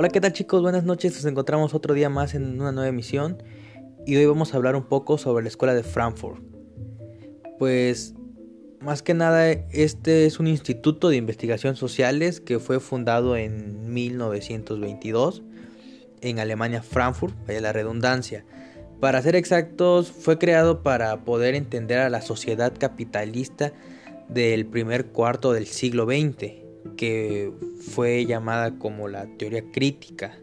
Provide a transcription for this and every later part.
Hola, ¿qué tal chicos? Buenas noches, nos encontramos otro día más en una nueva emisión y hoy vamos a hablar un poco sobre la escuela de Frankfurt. Pues más que nada este es un instituto de investigación sociales que fue fundado en 1922 en Alemania, Frankfurt, vaya la redundancia. Para ser exactos, fue creado para poder entender a la sociedad capitalista del primer cuarto del siglo XX que fue llamada como la teoría crítica.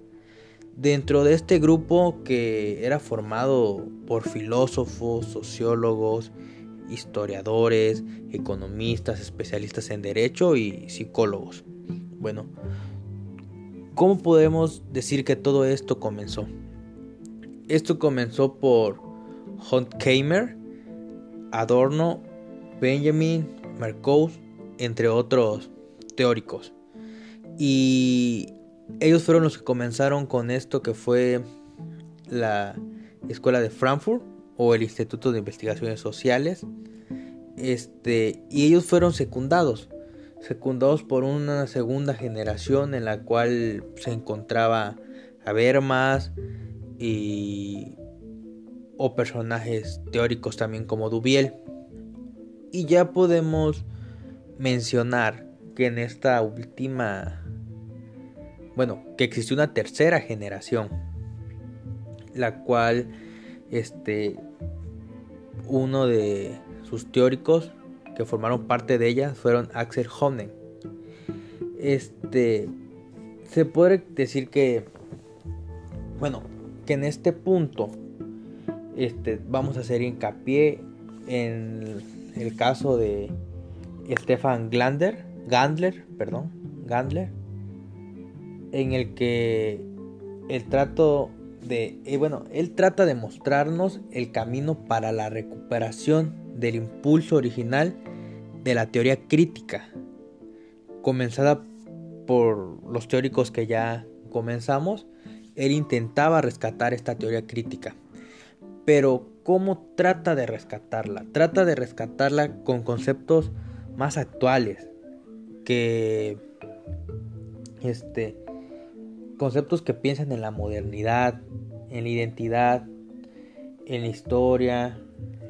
Dentro de este grupo que era formado por filósofos, sociólogos, historiadores, economistas, especialistas en derecho y psicólogos. Bueno, ¿cómo podemos decir que todo esto comenzó? Esto comenzó por Horkheimer, Adorno, Benjamin, Marcuse, entre otros teóricos. Y ellos fueron los que comenzaron con esto que fue la Escuela de Frankfurt o el Instituto de Investigaciones Sociales. Este, y ellos fueron secundados, secundados por una segunda generación en la cual se encontraba Habermas y o personajes teóricos también como Dubiel. Y ya podemos mencionar que en esta última, bueno, que existió una tercera generación, la cual, este, uno de sus teóricos que formaron parte de ella fueron Axel Honneth. Este, se puede decir que, bueno, que en este punto, este, vamos a hacer hincapié en el caso de Stefan Glander, Gandler, perdón, Gandler, en el que el trato de, eh, bueno, él trata de mostrarnos el camino para la recuperación del impulso original de la teoría crítica, comenzada por los teóricos que ya comenzamos, él intentaba rescatar esta teoría crítica. Pero ¿cómo trata de rescatarla? Trata de rescatarla con conceptos más actuales, que este conceptos que piensan en la modernidad, en la identidad, en la historia,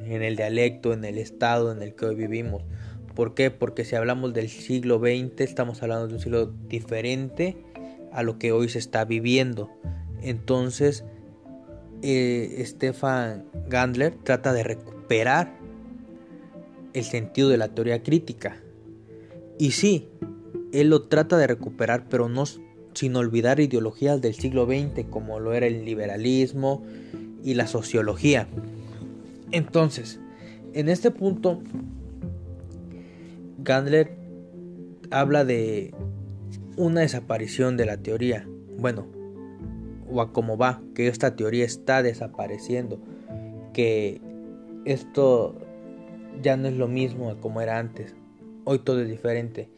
en el dialecto, en el estado en el que hoy vivimos. ¿Por qué? Porque si hablamos del siglo XX, estamos hablando de un siglo diferente a lo que hoy se está viviendo. Entonces, eh, Stefan Gandler trata de recuperar el sentido de la teoría crítica y sí, él lo trata de recuperar, pero no sin olvidar ideologías del siglo XX como lo era el liberalismo y la sociología. Entonces, en este punto, Gandler habla de una desaparición de la teoría. Bueno, o a cómo va, que esta teoría está desapareciendo, que esto ya no es lo mismo como era antes hoy todo es diferente.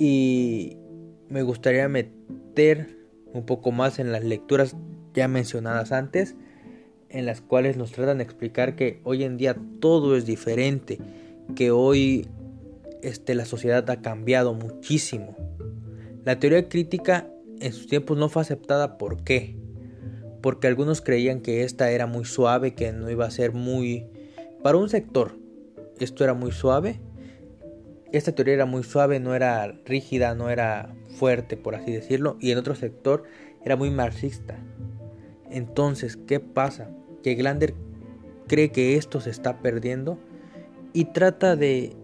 Y me gustaría meter un poco más en las lecturas ya mencionadas antes, en las cuales nos tratan de explicar que hoy en día todo es diferente, que hoy este, la sociedad ha cambiado muchísimo. La teoría crítica en sus tiempos no fue aceptada, ¿por qué? Porque algunos creían que esta era muy suave, que no iba a ser muy... Para un sector, esto era muy suave esta teoría era muy suave, no era rígida, no era fuerte, por así decirlo, y en otro sector era muy marxista. Entonces, ¿qué pasa? Que Glander cree que esto se está perdiendo y trata de,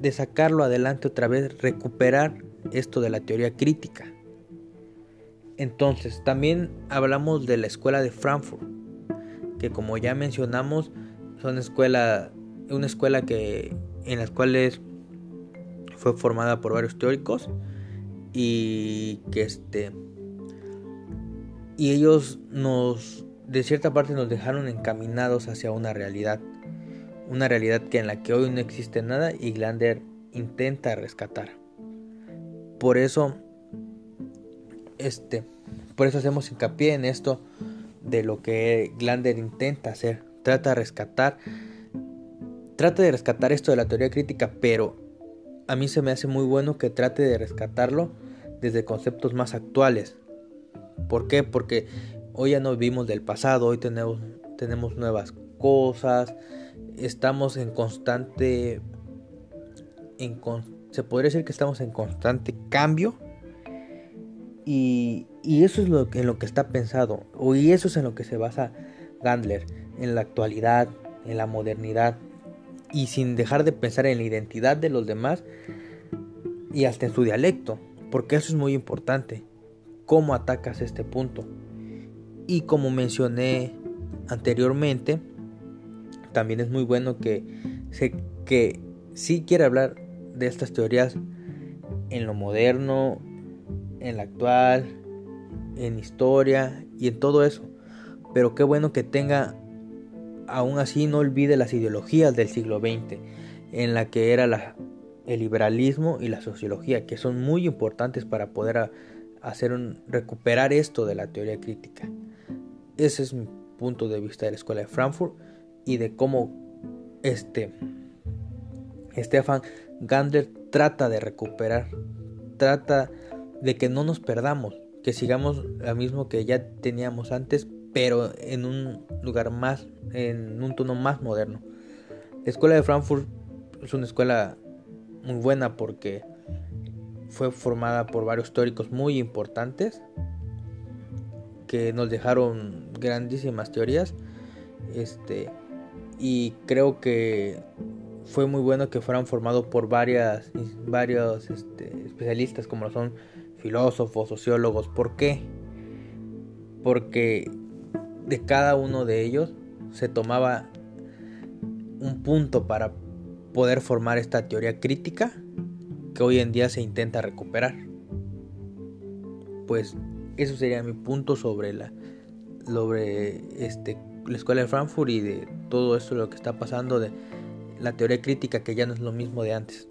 de sacarlo adelante otra vez, recuperar esto de la teoría crítica. Entonces, también hablamos de la escuela de Frankfurt, que como ya mencionamos, son escuela, una escuela que, en las cuales fue formada por varios teóricos y que este y ellos nos de cierta parte nos dejaron encaminados hacia una realidad una realidad que en la que hoy no existe nada y Glander intenta rescatar. Por eso este por eso hacemos hincapié en esto de lo que Glander intenta hacer. Trata de rescatar trata de rescatar esto de la teoría crítica pero a mí se me hace muy bueno que trate de rescatarlo desde conceptos más actuales. ¿Por qué? Porque hoy ya no vivimos del pasado, hoy tenemos, tenemos nuevas cosas, estamos en constante, se podría decir que estamos en constante cambio y, eso es lo, en lo que está pensado, y eso es en lo que se basa Gandler, en la actualidad, en la modernidad, y sin dejar de pensar en la identidad de los demás y hasta en su dialecto, porque eso es muy importante, cómo atacas este punto. Y como mencioné anteriormente, también es muy bueno que, se, que sí quiere hablar de estas teorías en lo moderno, en la actual, en historia y en todo eso. Pero qué bueno que tenga, aún así no olvide las ideologías del siglo XX, en la que era el liberalismo y la sociología, que son muy importantes para poder hacer un, recuperar esto de la teoría crítica. Ese es mi punto de vista de la escuela de Frankfurt y de cómo este Stefan Gandler trata de recuperar, trata de que no nos perdamos, que sigamos lo mismo que ya teníamos antes, pero en un lugar más, en un tono más moderno. La escuela de Frankfurt es una escuela muy buena porque fue formada por varios teóricos muy importantes que nos dejaron grandísimas teorías. Este, y creo que fue muy bueno que fueran formados por varias, varios este, especialistas como son filósofos, sociólogos. ¿Por qué? Porque de cada uno de ellos se tomaba un punto para poder formar esta teoría crítica que hoy en día se intenta recuperar. Pues eso sería mi punto sobre la sobre este la escuela de Frankfurt y de todo esto lo que está pasando de la teoría crítica que ya no es lo mismo de antes.